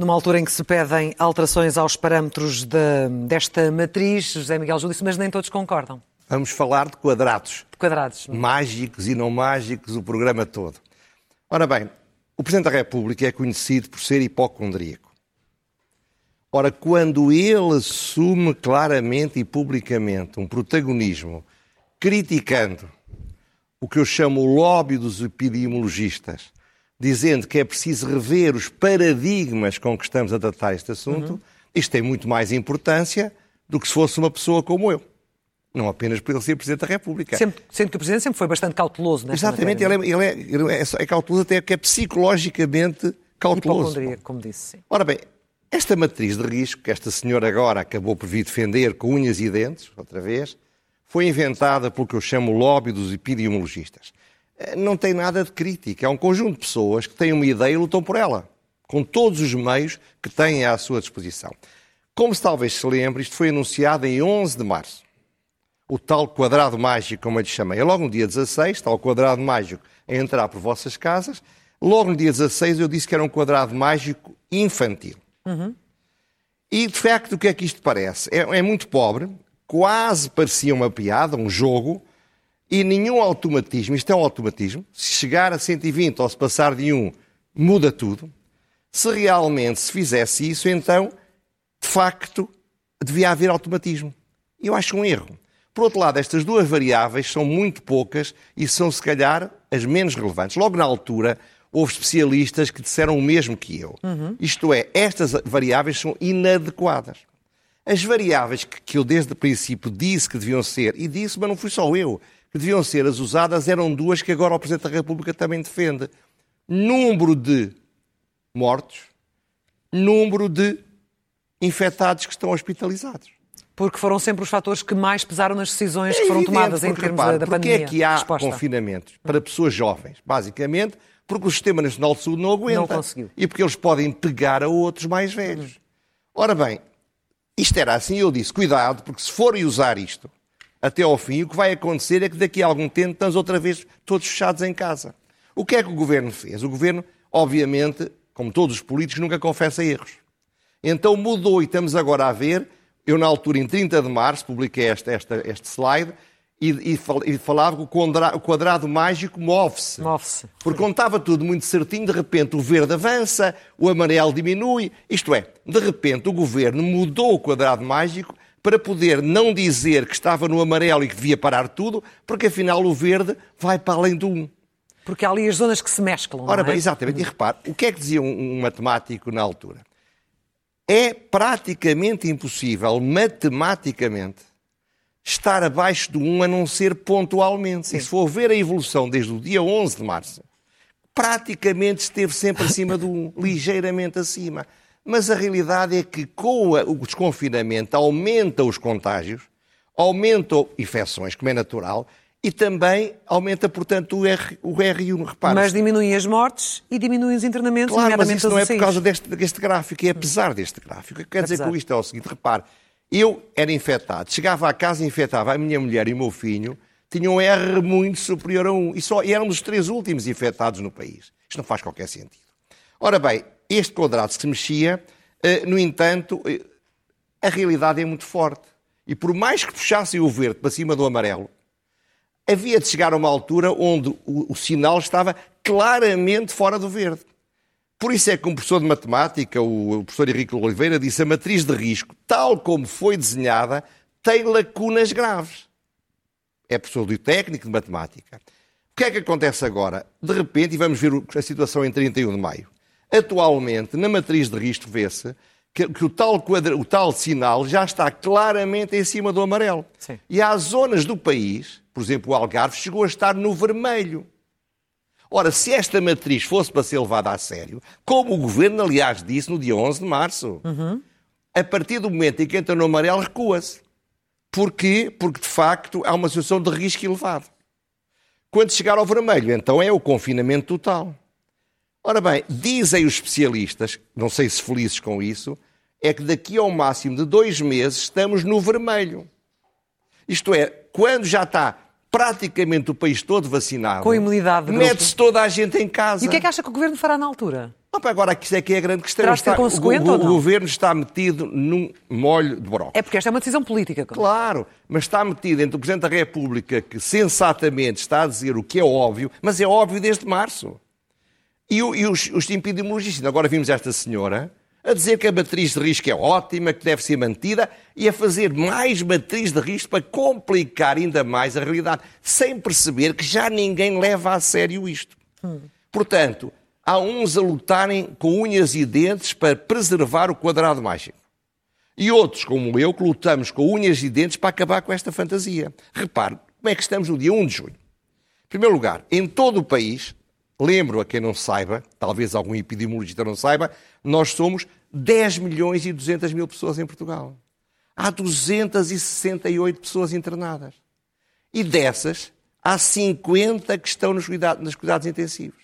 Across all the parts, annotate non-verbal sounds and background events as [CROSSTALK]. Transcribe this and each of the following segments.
Numa altura em que se pedem alterações aos parâmetros de, desta matriz, José Miguel Júlio, mas nem todos concordam. Vamos falar de quadrados. De quadrados. Mágicos e não mágicos, o programa todo. Ora bem, o Presidente da República é conhecido por ser hipocondríaco. Ora, quando ele assume claramente e publicamente um protagonismo criticando o que eu chamo o lobby dos epidemiologistas, dizendo que é preciso rever os paradigmas com que estamos a tratar este assunto, uhum. isto tem muito mais importância do que se fosse uma pessoa como eu. Não apenas por ele ser Presidente da República. Sempre, sendo que o Presidente sempre foi bastante cauteloso nesta Exatamente, matéria, ele, é, ele, é, ele é, é, cauteloso até porque é psicologicamente cauteloso. como disse. Sim. Ora bem, esta matriz de risco, que esta senhora agora acabou por vir defender com unhas e dentes, outra vez, foi inventada pelo que eu chamo o lobby dos epidemiologistas. Eh, não tem nada de crítica. É um conjunto de pessoas que têm uma ideia e lutam por ela, com todos os meios que têm à sua disposição. Como se talvez se lembre, isto foi anunciado em 11 de março. O tal quadrado mágico, como eu lhe chamei. É logo no dia 16, tal quadrado mágico a entrar por vossas casas. Logo no dia 16 eu disse que era um quadrado mágico infantil. Uhum. E, de facto, o que é que isto parece? É, é muito pobre, quase parecia uma piada, um jogo, e nenhum automatismo, isto é um automatismo, se chegar a 120 ou se passar de 1, muda tudo. Se realmente se fizesse isso, então, de facto, devia haver automatismo. Eu acho um erro. Por outro lado, estas duas variáveis são muito poucas e são, se calhar, as menos relevantes. Logo na altura, houve especialistas que disseram o mesmo que eu. Uhum. Isto é, estas variáveis são inadequadas. As variáveis que, que eu desde o princípio disse que deviam ser, e disse, mas não fui só eu, que deviam ser as usadas, eram duas que agora o Presidente da República também defende. Número de mortos, número de infectados que estão hospitalizados. Porque foram sempre os fatores que mais pesaram nas decisões é que foram tomadas em termos da, da pandemia. Porque é que há Resposta. confinamentos para pessoas jovens? Basicamente, porque o Sistema Nacional de Saúde não aguenta. Não conseguiu. E porque eles podem pegar a outros mais velhos. Ora bem, isto era assim, eu disse, cuidado, porque se forem usar isto até ao fim, o que vai acontecer é que daqui a algum tempo estamos outra vez todos fechados em casa. O que é que o governo fez? O governo, obviamente, como todos os políticos, nunca confessa erros. Então mudou e estamos agora a ver. Eu, na altura, em 30 de março, publiquei esta, esta, este slide e, e, falava que o quadrado, mágico move-se. Move-se. Porque quando estava tudo muito certinho, de repente o verde avança, o amarelo diminui. Isto é, de repente o governo mudou o quadrado mágico para poder não dizer que estava no amarelo e que devia parar tudo, porque afinal o verde vai para além do 1. Porque há ali as zonas que se mesclam. Ora bem, é? exatamente. E repare, o que é que dizia um, um matemático na altura? É praticamente impossível, matematicamente, estar abaixo do 1 a não ser pontualmente. Sim. E se for ver a evolução desde o dia 11 de março, praticamente esteve sempre acima do 1, [LAUGHS] ligeiramente acima. Mas a realidade é que com o desconfinamento aumenta os contágios, aumentam infecções, como é natural, e também aumenta, portanto, o, R, o R1. Repare mas diminuem as mortes e diminuem os internamentos, claro, mas isso não é por causa deste, deste gráfico, é apesar deste gráfico. O que quer dizer com isto é o seguinte, repare, eu era infectado, chegava à casa e infectava a minha mulher e o meu filho, tinham um R muito superior a 1. E, só, e eram dos três últimos infectados no país. Isto não faz qualquer sentido. Ora bem, este quadrado se mexia, eh, no entanto, eh, a realidade é muito forte. E por mais que puxassem o verde para cima do amarelo, havia de chegar a uma altura onde o, o sinal estava claramente fora do verde. Por isso é que um professor de matemática, o professor Henrique Oliveira, disse a matriz de risco, tal como foi desenhada, tem lacunas graves. É professor de técnico de matemática. O que é que acontece agora? De repente, e vamos ver a situação em 31 de maio. Atualmente, na matriz de risco, vê-se que, que, o, tal quadra, o tal sinal já está claramente em cima do amarelo. Sim. E há zonas do país, por exemplo, o Algarve, chegou a estar no vermelho. Ora, se esta matriz fosse para ser levada a sério, como o governo, aliás, disse no dia 11 de março, uhum. a partir do momento em que entra no amarelo, recua-se. Porquê? Porque, de facto, há uma situação de risco elevado. Quando chegar ao vermelho, então é o confinamento total. Ora bem, dizem os especialistas, não sei se felizes com isso, é que daqui ao máximo de dois meses estamos no vermelho. Isto é, quando já está praticamente o país todo vacinado. Com imunidade. Mete-se toda a gente em casa. E o que é que acha que o Governo fará na altura? Não, pá, agora, isso é que é a grande questão. Está- o, o- o governo está metido num molho de brócolis. É porque esta é uma decisão política. Claro, mas está metido entre o Presidente da República, que sensatamente está a dizer o que é óbvio, mas é óbvio desde março. E, e os, os epidemiologistas. Agora vimos esta senhora a dizer que a matriz de risco é ótima, que deve ser mantida, e a fazer mais matriz de risco para complicar ainda mais a realidade, sem perceber que já ninguém leva a sério isto. Portanto, há uns a lutarem com unhas e dentes para preservar o quadrado mágico. E outros, como eu, que lutamos com unhas e dentes para acabar com esta fantasia. Repare, como é que estamos no dia 1 de junho? Em primeiro lugar, em todo o país, lembro a quem não saiba, talvez algum epidemiologista não saiba, nós somos 10 milhões e 200 mil pessoas em Portugal. Há 268 pessoas internadas. E dessas, há 50 que estão nos, cuidado- nos cuidados intensivos.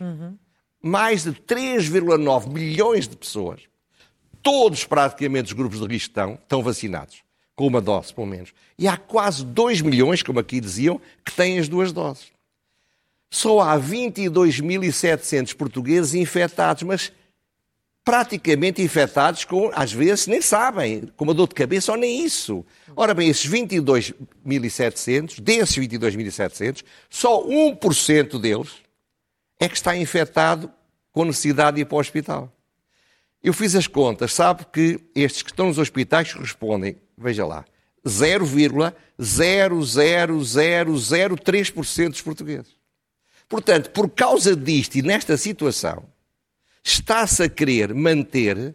Mais de 3,9 milhões de pessoas todos praticamente os grupos de risco estão, estão vacinados, com uma dose pelo menos. E há quase 2 milhões, como aqui diziam, que têm as duas doses. Só há 22.700 portugueses infectados, mas praticamente infectados com, às vezes, nem sabem, com uma dor de cabeça ou nem isso. Ora bem, esses 22.700, desses 22.700, só 1% deles é que está infectado com necessidade de ir para o hospital. Eu fiz as contas, sabe que estes que estão nos hospitais respondem, veja lá, 0,00003% dos portugueses. Portanto, por causa disto e nesta situação, está-se a querer manter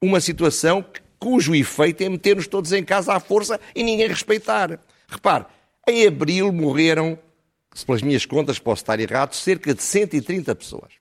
uma situação cujo efeito é meter-nos todos em casa à força e ninguém respeitar. Repare, em abril morreram, se pelas minhas contas posso estar errado, cerca de 130 pessoas.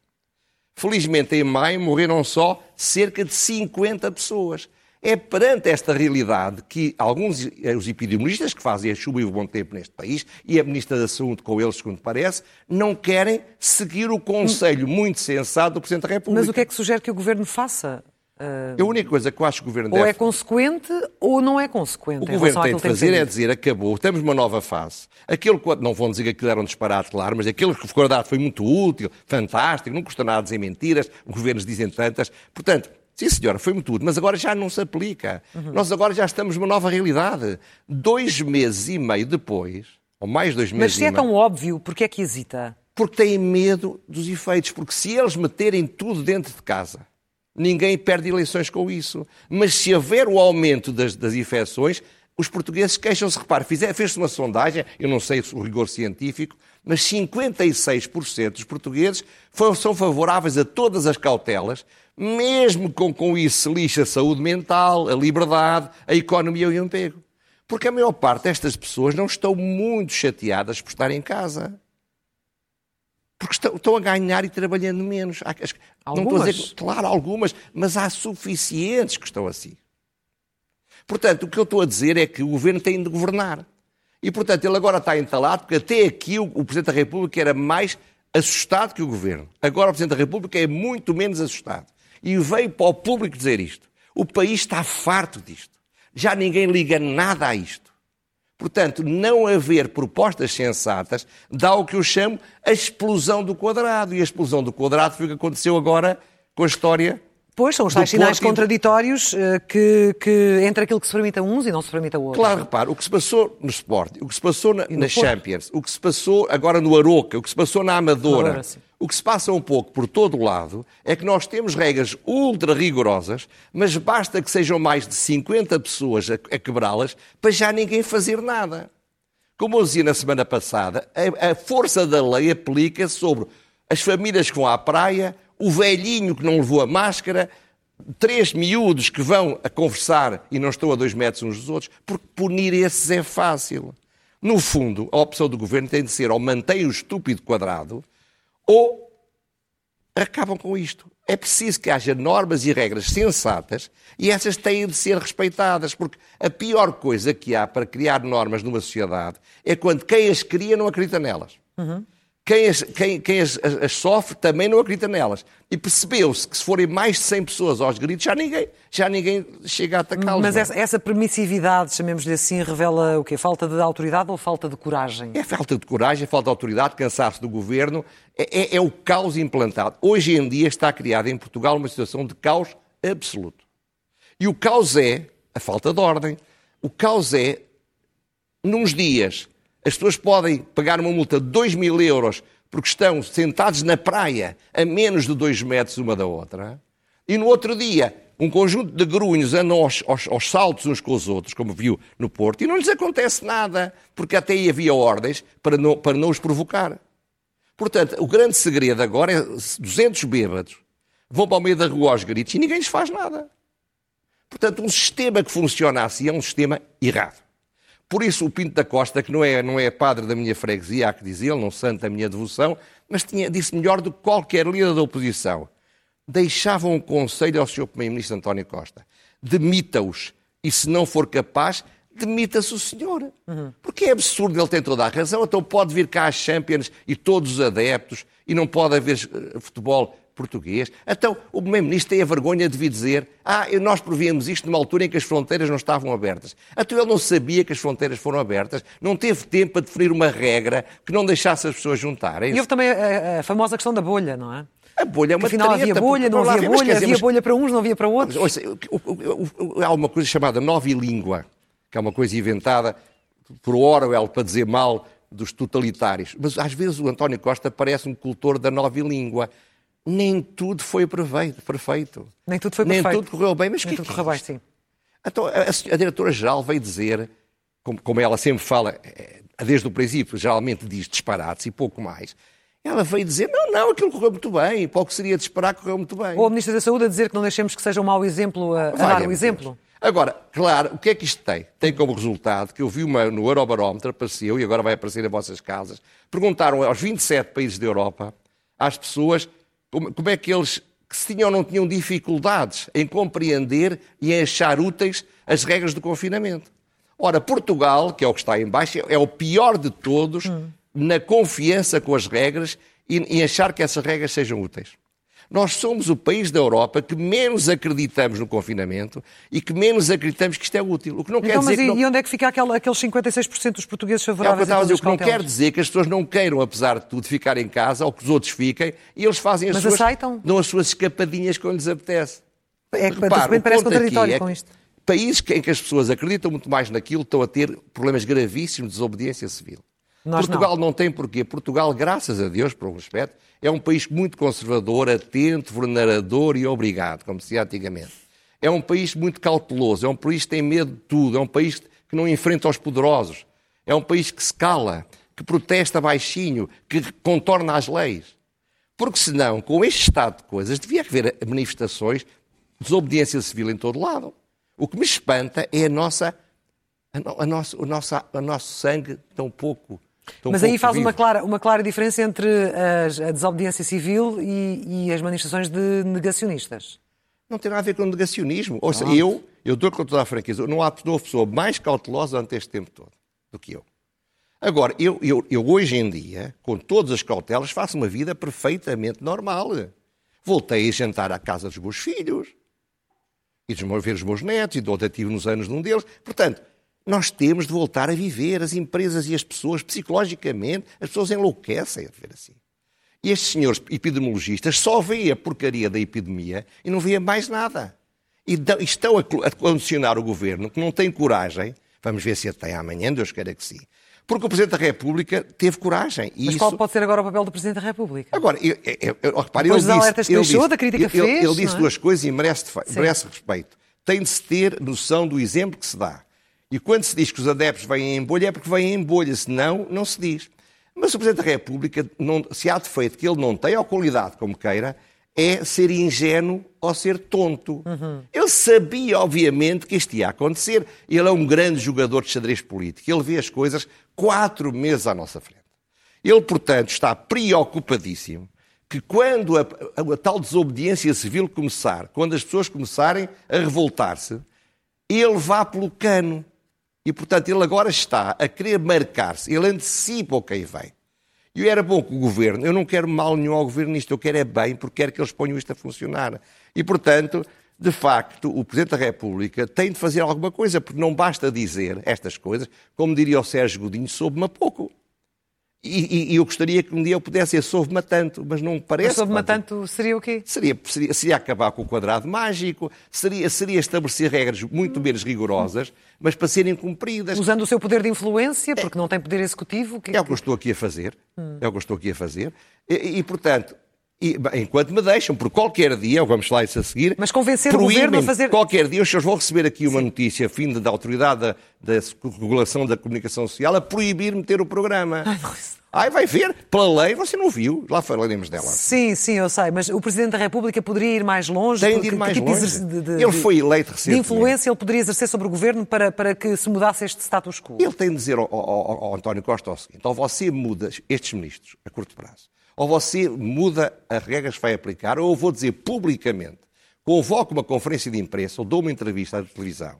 Felizmente, em maio, morreram só cerca de 50 pessoas. É perante esta realidade que alguns eh, os epidemiologistas que fazem a chuva e o bom tempo neste país e a Ministra da Saúde com eles, segundo parece, não querem seguir o conselho muito sensato do Presidente da República. Mas o que é que sugere que o Governo faça? Ah, A única coisa que eu acho que o Governo ou deve é consequente ou não é consequente? o governo tem de fazer é dizer acabou, estamos numa nova fase. Que, não vão dizer que aquilo era um disparate, claro, mas aquele que ficou dado foi muito útil, fantástico, não custa nada dizer mentiras, os governos dizem tantas. Portanto, sim senhora, foi muito útil, mas agora já não se aplica. Uhum. Nós agora já estamos numa nova realidade. Dois meses e meio depois, ou mais dois Mas meses se e é meio, tão óbvio, porquê é que hesita? porque têm medo dos efeitos. Porque se eles meterem tudo dentro de casa, ninguém perde eleições com isso. Mas se houver o aumento das, das infecções, os portugueses queixam-se. Repare, fez-se uma sondagem, eu não sei o rigor científico, mas 56% dos portugueses foram- são favoráveis a todas as cautelas, mesmo com, com isso se lixa a saúde mental, a liberdade, a economia e o emprego. Porque a maior parte destas pessoas não estão muito chateadas por estar em casa porque estão, estão a ganhar e trabalhando menos. Há- Algumas? dizer, claro, algumas, mas há suficientes que estão assim. Portanto, o que eu estou a dizer é que o governo tem de governar. E, portanto, ele agora está entalado, porque até aqui o, o Presidente da República era mais assustado que o governo. Agora o Presidente da República é muito menos assustado. E veio para o público dizer isto. O país está farto disto. Já ninguém liga nada a isto. Portanto, não haver propostas sensatas dá o que eu chamo a explosão do quadrado. E a explosão do quadrado foi o que aconteceu agora com a história. Pois, são os tais sinais Porto contraditórios eh, que, que entre aquilo que se permite a uns e não se permite a outros. Claro, repare, o que se passou no Sport, o que se passou na, na. Champions, o que se passou agora no Aroca, o que se passou na Amadora, Amadora. O que se passa um pouco por todo o lado é que nós temos regras ultra rigorosas, mas basta que sejam mais de 50 pessoas a, a quebrá-las para já ninguém fazer nada. Como eu dizia na semana passada, a, a força da lei aplica sobre as famílias que vão à praia, o velhinho que não levou a máscara, três miúdos que vão a conversar e não estão a dois metros uns dos outros, porque punir esses é fácil. No fundo, a opção do governo tem de ser ou mantém o estúpido quadrado ou acabam com isto. É preciso que haja normas e regras sensatas e essas têm de ser respeitadas, porque a pior coisa que há para criar normas numa sociedade é quando quem as cria não acredita nelas. Quem as, quem, quem as, as, sofre também não acredita nelas. E percebeu-se que se forem mais de 100 pessoas aos gritos, já ninguém, já ninguém chega a atacá-los. Mas é? essa, essa, permissividade, chamemos-lhe assim, revela o quê? Falta de autoridade ou falta de coragem? É falta de coragem, falta de autoridade, cansaço do governo, é, é, é o caos implantado. Hoje em dia está criada em Portugal uma situação de caos absoluto. E o caos é a falta de ordem. O caos é, nos dias as pessoas podem pagar uma multa de 2 mil euros porque estão sentados na praia a menos de 2 metros uma da outra. E no outro dia, um conjunto de grunhos andam aos, aos, aos, saltos uns com os outros, como viu no Porto, e não lhes acontece nada, porque até aí havia ordens para não, para não os provocar. Portanto, o grande segredo agora é 200 bêbados vão para o meio da rua aos gritos e ninguém lhes faz nada. Portanto, um sistema que funciona assim é um sistema errado. Por isso, o Pinto da Costa, que não é, não é padre da minha freguesia, há que dizer, não santo da minha devoção, mas tinha, disse melhor do que qualquer líder da oposição. Deixava um conselho ao Sr. Primeiro-Ministro António Costa. Demita-os. E se não for capaz, demita-se o senhor. Uhum. Porque é absurdo, ele tem toda a razão. Então pode vir cá as Champions e todos os adeptos e não pode haver eh, futebol português. Então, o Primeiro-Ministro tem a vergonha de vir dizer ah, nós prevíamos isto numa altura em que as fronteiras não estavam abertas. Então ele não sabia que as fronteiras foram abertas, não teve tempo para definir uma regra que não deixasse as pessoas juntarem. E houve também a, a famosa questão da bolha, não é? A bolha é uma Afinal, havia bolha, não havia bolha, havia bolha para uns, não havia para outros. Ouça, há uma coisa chamada nova língua, que é uma coisa inventada por Orwell para dizer mal dos totalitários. Mas às vezes o António Costa parece um cultor da nova língua nem tudo foi perfeito. Nem tudo foi perfeito. Nem tudo correu bem, mas nem que tudo correu bem, sim. Então, a, a diretora-geral veio dizer, como, como, ela sempre fala, eh, desde o princípio, geralmente diz disparates e pouco mais, ela veio dizer, não, não, aquilo correu muito bem, para o que seria de esperar, correu muito bem. Ou a Ministra da Saúde a dizer que não deixemos que seja um mau exemplo a, a dar o exemplo. Agora, claro, o que é que isto tem? Tem como resultado que eu vi uma, no Eurobarómetro, apareceu, e agora vai aparecer em vossas casas, perguntaram aos 27 países da Europa, às pessoas como, é que eles que se tinham ou não tinham dificuldades em compreender e em achar úteis as regras do confinamento. Ora, Portugal, que é o que está em baixo, é o pior de todos hum. na confiança com as regras e em achar que essas regras sejam úteis. Nós somos o país da Europa que menos acreditamos no confinamento e que menos acreditamos que isto é útil. O que não então, quer dizer mas e, não... e onde é que fica aquele, aqueles 56% dos portugueses favoráveis é o que eu O que não quer dizer que as pessoas não queiram, apesar de tudo, ficar em casa ou que os outros fiquem e eles fazem as mas suas... aceitam? Dão as suas escapadinhas quando lhes apetece. É que Repara, parece contraditório é com isto. Países em que as pessoas acreditam muito mais naquilo estão a ter problemas gravíssimos de desobediência civil. Nós Portugal não. não tem porquê. Portugal, graças a Deus, por um aspecto, é um país muito conservador, atento, vulnerador e obrigado, como se antigamente. É um país muito cauteloso, é um país que tem medo de tudo, é um país que não enfrenta os poderosos, é um país que se cala, que protesta baixinho, que contorna as leis. Porque senão, com este estado de coisas, devia haver manifestações de desobediência civil em todo lado. O que me espanta é a nossa, a, a nosso, o nosso, o nosso sangue tão pouco mas aí faz uma clara, uma clara diferença entre as, a desobediência civil e, e, as manifestações de negacionistas. Não tem nada a ver com negacionismo. Ou seja, eu, eu dou com toda a franqueza, não há pessoa mais cautelosa ante este tempo todo do que eu. Agora, eu, eu, eu hoje em dia, com todas as cautelas, faço uma vida perfeitamente normal. Voltei a jantar à casa dos meus filhos, e ver os meus netos, e ontem estive nos anos de um deles. Portanto, nós temos de voltar a viver, as empresas e as pessoas, psicologicamente, as pessoas enlouquecem a viver assim. E estes senhores epidemiologistas só veem a porcaria da epidemia e não veem mais nada. E estão a condicionar o governo, que não tem coragem, vamos ver se até amanhã, Deus queira que sim, porque o Presidente da República teve coragem. Mas isso... qual pode ser agora o papel do Presidente da República? Agora, eu, eu, eu, repare, Depois ele disse... Ele disse, da crítica ele, fez, ele disse é? duas coisas e merece, merece respeito. Tem de se ter noção do exemplo que se dá. E quando se diz que os adeptos vêm em bolha, é porque vêm em bolha, senão não se diz. Mas o Presidente da República, não, se há defeito que ele não tem, ou qualidade, como queira, é ser ingênuo ou ser tonto. Uhum. Ele sabia, obviamente, que isto ia acontecer. Ele é um grande jogador de xadrez político. Ele vê as coisas quatro meses à nossa frente. Ele, portanto, está preocupadíssimo que quando a, a, a tal desobediência civil começar, quando as pessoas começarem a revoltar-se, ele vá pelo cano. E, portanto, ele agora está a querer marcar-se, ele antecipa o que aí vem. E era bom que o governo, eu não quero mal nenhum ao governo nisto, eu quero é bem, porque quero que eles ponham isto a funcionar. E, portanto, de facto, o Presidente da República tem de fazer alguma coisa, porque não basta dizer estas coisas, como diria o Sérgio Godinho, soube-me pouco. E, e, eu gostaria que um dia eu pudesse ser soube-me tanto, mas não parece. Mas soube-me tanto seria o quê? Seria, seria, seria, acabar com o quadrado mágico, seria, seria estabelecer regras muito menos rigorosas, mas para serem cumpridas. Usando o seu poder de influência, porque é, não tem poder executivo. Que, é o que eu estou aqui a fazer. Hum. É o que eu estou aqui a fazer. E, e portanto, e, enquanto me deixam, por qualquer dia, vamos lá isso a seguir. Mas convencer o governo a fazer. Qualquer dia, os senhores vão receber aqui uma Sim. notícia, fim da autoridade da, da, regulação da comunicação social, a proibir meter o programa. Ai, Ai, vai ver, pela lei, você não viu, lá falaremos dela. Sim, sim, eu sei, mas o Presidente da República poderia ir mais longe? Tem de ir mais tipo longe. De, de, ele foi eleito recentemente. De influência ele poderia exercer sobre o Governo para, para que se mudasse este status quo? Ele tem de dizer ao, ao, ao António Costa o seguinte, ou você muda estes ministros a curto prazo, ou você muda as regras que vai aplicar, ou eu vou dizer publicamente, convoco uma conferência de imprensa ou dou uma entrevista à televisão,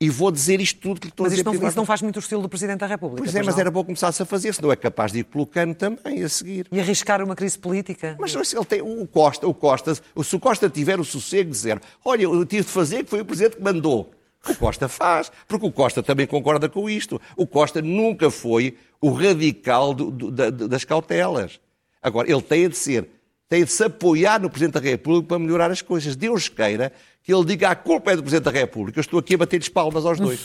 e vou dizer isto tudo que lhe estou mas a dizer. Mas isso não faz muito o estilo do Presidente da República. Pois é, mas não? era bom começar-se a fazer, senão é capaz de ir colocando também a seguir. E arriscar uma crise política. Mas se ele tem o Costa, o Costa, se o Costa tiver o sossego de dizer, olha, eu tive de fazer que foi o Presidente que mandou. O Costa faz, porque o Costa também concorda com isto. O Costa nunca foi o radical do, do, da, das cautelas. Agora, ele tem de ser, tem de se apoiar no Presidente da República para melhorar as coisas. Deus queira que ele diga a culpa é do Presidente da República. Eu estou aqui a bater-lhes palmas aos dois.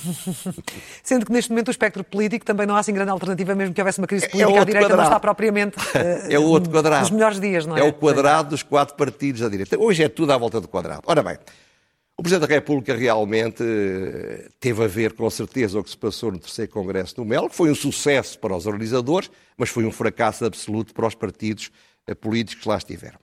[LAUGHS] Sendo que neste momento o espectro político também não há assim grande alternativa, mesmo que houvesse uma crise é política, [LAUGHS] é a direita quadrado. não está propriamente uh, é o outro quadrado. nos melhores dias, não é? É o quadrado dos quatro partidos da direita. Hoje é tudo à volta do quadrado. Ora bem, o Presidente da República realmente eh, teve a ver com certeza o que se passou no terceiro Congresso do MEL, que foi um sucesso para os organizadores, mas foi um fracasso absoluto para os partidos eh, políticos que lá estiveram.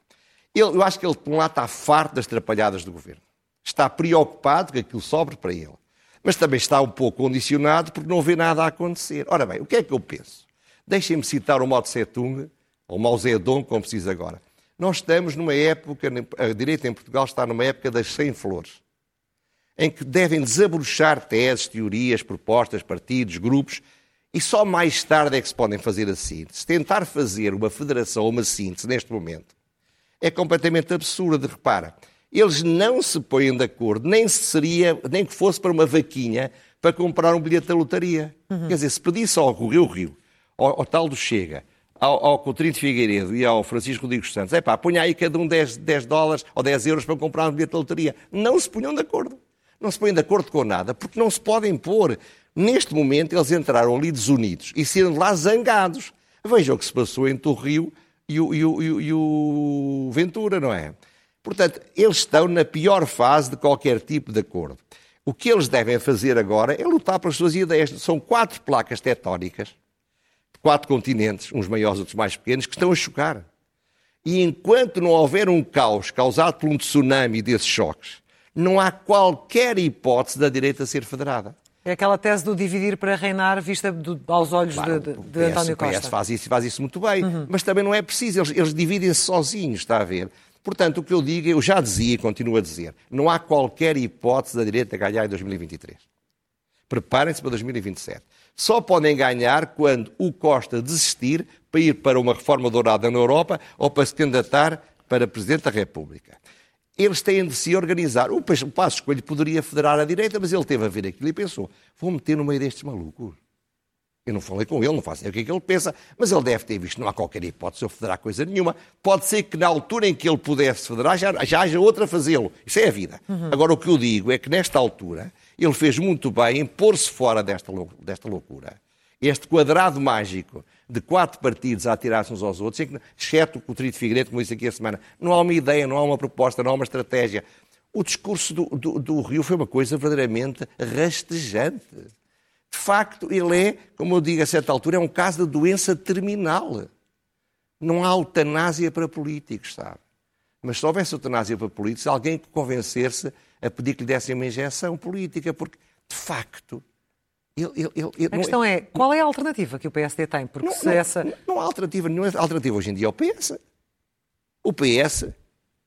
Eu acho que ele, por um lado, está farto das trapalhadas do governo está preocupado que aquilo sobre para ele. Mas também está um pouco condicionado porque não vê nada a acontecer. Ora bem, o que é que eu penso? Deixem-me citar o Mao Tse-tung, ou Mao Zedong, como se diz agora. Nós estamos numa época, a direita em Portugal está numa época das 100 flores, em que devem desabrochar teses, teorias, propostas, partidos, grupos, e só mais tarde é que se podem fazer a síntese. Tentar fazer uma federação ou uma síntese neste momento é completamente absurdo. Repara, eles não se põem de acordo, nem seria, nem que fosse para uma vaquinha para comprar um bilhete da lotaria. Uhum. Quer dizer, se pedisse ao Rio Rio, ao, ao tal do Chega, ao, ao Coutinho de Figueiredo e ao Francisco Rodrigues Santos, é pá, ponha aí cada um 10, 10 dólares ou 10 euros para comprar um bilhete da lotaria. Não se punham de acordo. Não se põem de acordo com nada, porque não se podem pôr. Neste momento, eles entraram ali desunidos e sendo lá zangados. Vejam o que se passou entre o Rio e o, e o, e o, e o Ventura, não é? Portanto, eles estão na pior fase de qualquer tipo de acordo. O que eles devem fazer agora é lutar pelas suas ideias. São quatro placas tectónicas, quatro continentes, uns maiores, outros mais pequenos, que estão a chocar. E enquanto não houver um caos causado por um tsunami desses choques, não há qualquer hipótese da direita ser federada. É aquela tese do dividir para reinar vista do, aos olhos claro, de, de, de PS, António Costa. O PS faz isso, faz isso muito bem, uhum. mas também não é preciso, eles, eles dividem-se sozinhos, está a ver? Portanto, o que eu digo, eu já dizia e continuo a dizer, não há qualquer hipótese da direita ganhar em 2023. Preparem-se para 2027. Só podem ganhar quando o Costa desistir para ir para uma reforma dourada na Europa ou para se candidatar para Presidente da República. Eles têm de se organizar. O Passo Coelho poderia federar a direita, mas ele teve a ver aquilo e pensou: vou meter no meio destes malucos. Eu não falei com ele, não faço ideia o que é que ele pensa, mas ele deve ter visto, não há qualquer hipótese de eu federar coisa nenhuma. Pode ser que na altura em que ele pudesse federar já, já haja outra a fazê-lo. Isso é a vida. Uhum. Agora, o que eu digo é que nesta altura ele fez muito bem em pôr-se fora desta, desta loucura. Este quadrado mágico de quatro partidos a atirar-se uns aos outros, exceto o Trito Figueiredo, como disse aqui a semana, não há uma ideia, não há uma proposta, não há uma estratégia. O discurso do, do, do Rio foi uma coisa verdadeiramente rastejante. De facto, ele é, como eu digo a certa altura, é um caso de doença terminal. Não há eutanásia para políticos, sabe? Mas se houvesse eutanásia para políticos, alguém que convencer-se a pedir que lhe dessem uma injeção política, porque, de facto, ele, ele, ele, a questão é, qual é a alternativa que o PSD tem? Porque não, se não, essa... não há alternativa nenhuma. A alternativa hoje em dia é o PS. O PS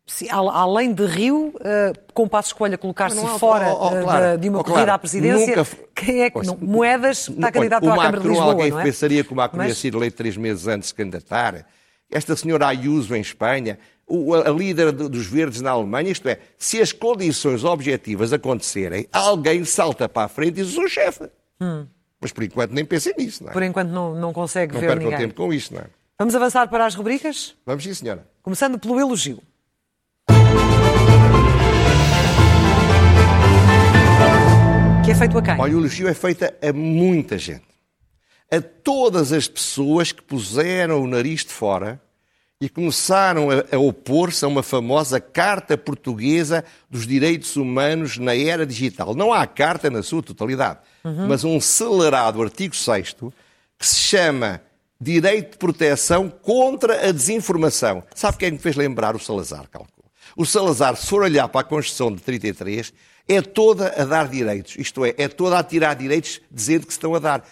se, além de Rio, uh, com passo escolha colocar-se fora oh, oh, claro, de uma oh, corrida claro, à presidência, nunca, quem é que não, Moedas está candidato à Câmara de Lisboa, alguém não é? pensaria que o Macron Mas... ia ser eleito três meses antes de candidatar. Esta senhora Ayuso em Espanha, a líder dos verdes na Alemanha, isto é, se as condições objetivas acontecerem, alguém salta para a frente e diz, sou chefe. Hum. Mas por enquanto nem pensem nisso, não é? Por enquanto não, não consegue não ver ninguém. Não tempo com isto, não é? Vamos avançar para as rubricas? Vamos sim, senhora. Começando pelo elogio. Que é feito a quem? Elogio é feito a muita gente. A todas as pessoas que puseram o nariz de fora e começaram a, a opor-se a uma famosa Carta Portuguesa dos Direitos Humanos na Era Digital. Não há carta na sua totalidade, uhum. mas um acelerado artigo 6 que se chama Direito de Proteção contra a Desinformação. Sabe quem me fez lembrar o Salazar, calculo? O Salazar, se for olhar para a Constituição de 33, é toda a dar direitos. Isto é, é toda a tirar direitos dizendo que se estão a dar.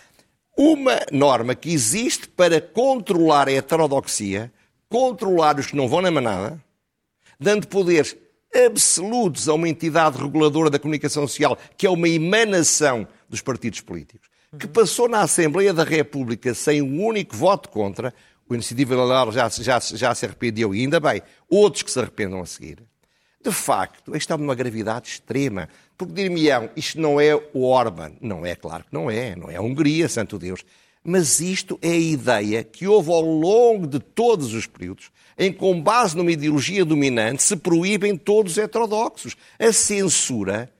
Uma norma que existe para controlar a heterodoxia, controlar os que não vão na manada, dando poderes absolutos a uma entidade reguladora da comunicação social, que é uma emanação dos partidos políticos, que passou na Assembleia da República sem um único voto contra, o Iniciativa Liberal já, já, já se arrependeu, e ainda bem, outros que se arrependam a seguir. De facto, isto é uma gravidade extrema. Porque dir-me-ão, isto não é o Orban. Não é, claro que não é. Não é a Hungria, santo Deus. Mas isto é a ideia que houve ao longo de todos os períodos, em que, com base numa ideologia dominante, se proíbem todos os heterodoxos. A censura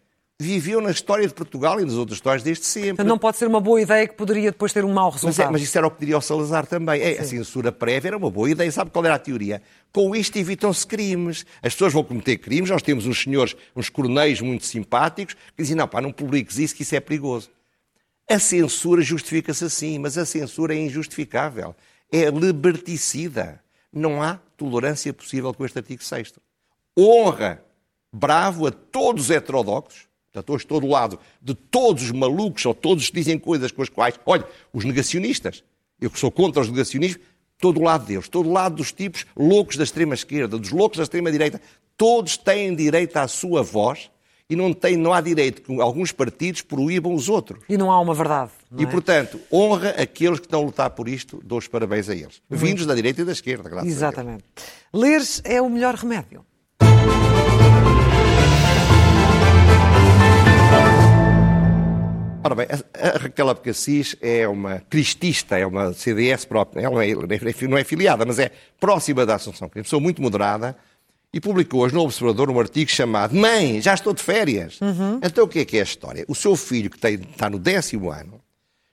viveu na história de Portugal e nas outras histórias desde sempre. Então não pode ser uma boa ideia que poderia depois ter um mau resultado. Mas, é, mas isso era o que diria o Salazar também. É, a censura prévia era uma boa ideia. Sabe qual era a teoria? Com isto evitam-se crimes. As pessoas vão cometer crimes. Nós temos uns senhores, uns coronéis muito simpáticos, que dizem, não, pá, não publiques isso, que isso é perigoso. A censura justifica-se assim, mas a censura é injustificável. É liberticida. Não há tolerância possível com este artigo 6 Honra bravo a todos os heterodoxos, Portanto, hoje estou do lado de todos os malucos ou todos que dizem coisas com as quais. Olha, os negacionistas. Eu que sou contra os negacionistas, estou do lado deles. Estou do lado dos tipos loucos da extrema-esquerda, dos loucos da extrema-direita. Todos têm direito à sua voz e não, tem, não há direito que alguns partidos proíbam os outros. E não há uma verdade. e, é? portanto, honra aqueles que estão a lutar por isto, dou os parabéns a eles. Vindos da direita e da esquerda, graças Exatamente. a Deus. Ler é o melhor remédio. Ora bem, a Raquel Abcacis é uma cristista, é uma CDS própria, ela é, não é filiada, mas é próxima da Assunção, é uma pessoa muito moderada, e publicou hoje no Observador um artigo chamado Mãe, já estou de férias. Uhum. Então o que é que é a história? O seu filho, que tem, está no décimo ano,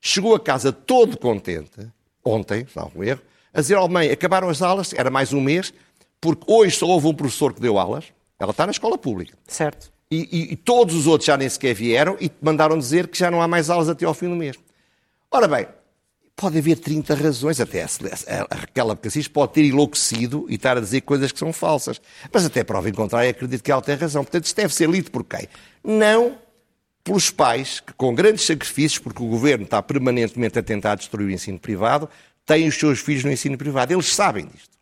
chegou a casa todo contente, ontem, salvo erro, a dizer, oh mãe, acabaram as aulas, era mais um mês, porque hoje só houve um professor que deu aulas, ela está na escola pública. Certo e, e, e, todos os outros já nem sequer vieram e mandaram dizer que já não há mais aulas até ao fim do mês. Ora bem, pode haver 30 razões, até a Raquel Abcacis pode ter enlouquecido e estar a dizer coisas que são falsas. Mas até prova em contrário, acredito que ela tem razão. Portanto, isto deve ser lido por quem? Não pelos pais, que com grandes sacrifícios, porque o governo está permanentemente a tentar destruir o ensino privado, têm os seus filhos no ensino privado. Eles sabem disto.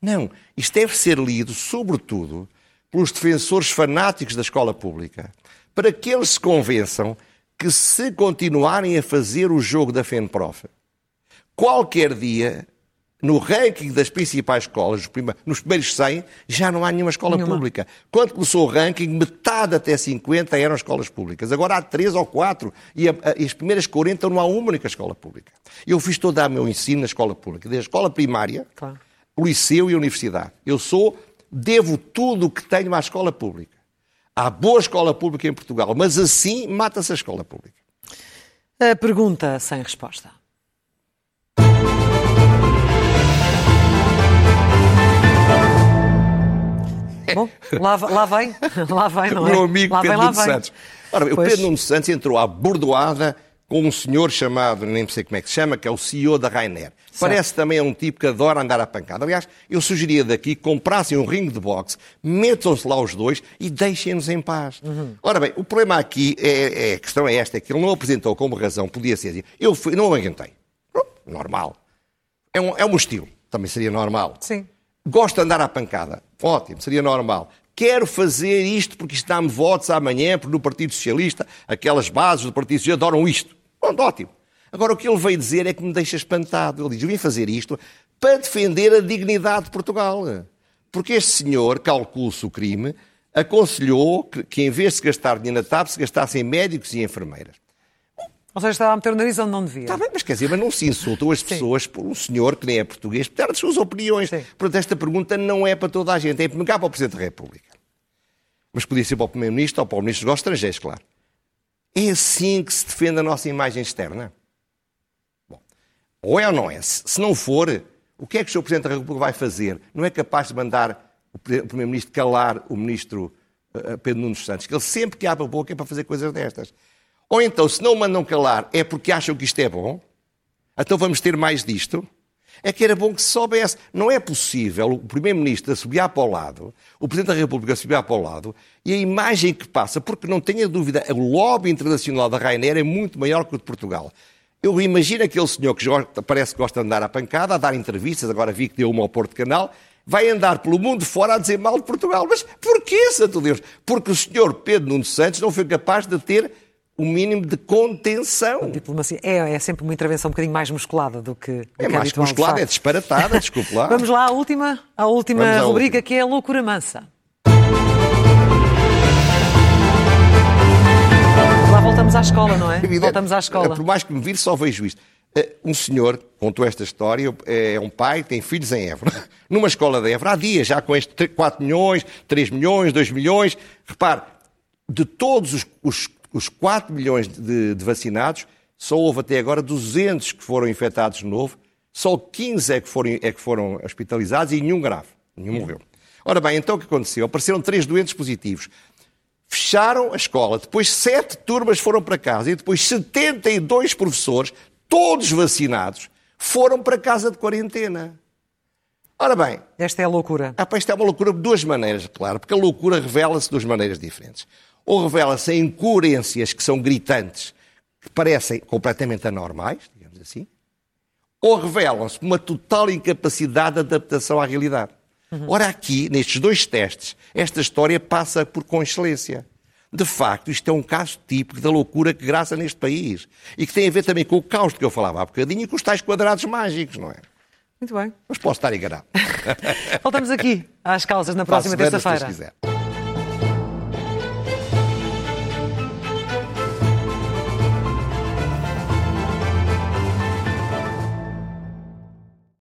Não, isto deve ser lido, sobretudo, pelos defensores fanáticos da escola pública, para que eles se convençam que se continuarem a fazer o jogo da FENPROF, qualquer dia, no ranking das principais escolas, nos primeiros 100, já não há nenhuma escola nenhuma. pública. Quando começou o ranking, metade até 50 eram escolas públicas. Agora há 3 ou 4 e, a, e as primeiras 40 não há uma única escola pública. Eu fiz todo o meu ensino na escola pública, desde a escola primária, claro. o liceu e a universidade. Eu sou devo tudo o que tenho à escola pública. Há boa escola pública em Portugal, mas assim mata-se a escola pública. A pergunta sem resposta. [LAUGHS] Bom, lá, lá vem, [LAUGHS] lá vem, não é? Meu amigo lá Pedro Nuno Santos. Ora, o Pedro Nuno Santos entrou à bordoada com um senhor chamado, nem sei como é que se chama, que é o CEO da Rainer. Certo. Parece também um tipo que adora andar à pancada. Aliás, eu sugeria daqui que comprassem um ringue de boxe, metam-se lá os dois e deixem-nos em paz. Uhum. Ora bem, o problema aqui, é, é, a questão é esta, é que ele não apresentou como razão, podia ser, eu fui, não aguentei. Normal. É um, é um estilo, também seria normal. Sim. Gosto de andar à pancada. Ótimo, seria normal. Quero fazer isto porque isto dá-me votos amanhã, porque no Partido Socialista, aquelas bases do Partido Socialista adoram isto. Pronto, ótimo. Agora, o que ele veio dizer é que me deixa espantado. Ele diz: Eu vim fazer isto para defender a dignidade de Portugal. Porque este senhor, calcula-se o crime, aconselhou que, que, em vez de se gastar dinheiro na TAP, se gastassem médicos e enfermeiras. Ou seja, estava a meter o nariz onde não devia. Está bem, mas quer dizer, mas não se insultam as pessoas por um senhor que nem é português, por ter as suas opiniões. Sim. Portanto, esta pergunta não é para toda a gente, é para para o Presidente da República. Mas podia ser para o Primeiro-Ministro ou para o Ministro dos Estrangeiros, claro. É assim que se defende a nossa imagem externa? Bom, ou é ou não é? Se não for, o que é que o Sr. Presidente da República vai fazer? Não é capaz de mandar o Primeiro-Ministro calar o Ministro uh, Pedro Nunes Santos, que ele sempre que abre a boca é para fazer coisas destas. Ou então, se não o mandam calar, é porque acham que isto é bom? Então vamos ter mais disto? É que era bom que se soubesse. Não é possível o Primeiro-Ministro subir para o lado, o Presidente da República subir para o lado, e a imagem que passa, porque não tenha dúvida, o lobby internacional da Rainer é muito maior que o de Portugal. Eu imagino aquele senhor que parece que gosta de andar à pancada, a dar entrevistas, agora vi que deu uma ao Porto Canal, vai andar pelo mundo fora a dizer mal de Portugal. Mas porquê, Santo Deus? Porque o senhor Pedro Nuno Santos não foi capaz de ter o mínimo de contenção. A diplomacia é, é sempre uma intervenção um bocadinho mais musculada do que. É que mais musculada, é disparatada, desculpe lá. [LAUGHS] Vamos lá à última, à última rubrica última. que é a loucura mansa. Lá voltamos à escola, não é? [LAUGHS] Voltamos à escola. Por mais que me vire, só vejo isto. Eh, um senhor contou esta história, é um pai, tem filhos em Évora, [LAUGHS] numa escola de Évora, há dias, já com estes 4 milhões, 3 milhões, 2 milhões. Repare, de todos os, os, os 4 milhões de, de, vacinados, só houve até agora 200 que foram infectados de novo, só 15 é que foram, é que foram hospitalizados e nenhum grave, nenhum morreu. Ora bem, então o que aconteceu? Apareceram três doentes positivos. Fecharam a escola, depois sete turmas foram para casa e depois 72 professores, todos vacinados, foram para casa de quarentena. Ora bem. Esta é a loucura. Ah, esta é uma loucura de duas maneiras, claro, porque a loucura revela-se de duas maneiras diferentes. Ou revela-se em incoerências que são gritantes, que parecem completamente anormais, digamos assim, ou revelam-se uma total incapacidade de adaptação à realidade. Uhum. Ora, aqui, nestes dois testes, esta história passa por com excelência. De facto, isto é um caso típico da loucura que graça neste país. E que tem a ver também com o caos de que eu falava há bocadinho e com os tais quadrados mágicos, não é? Muito bem. Mas posso estar enganado. [LAUGHS] Voltamos aqui às causas na próxima terça-feira.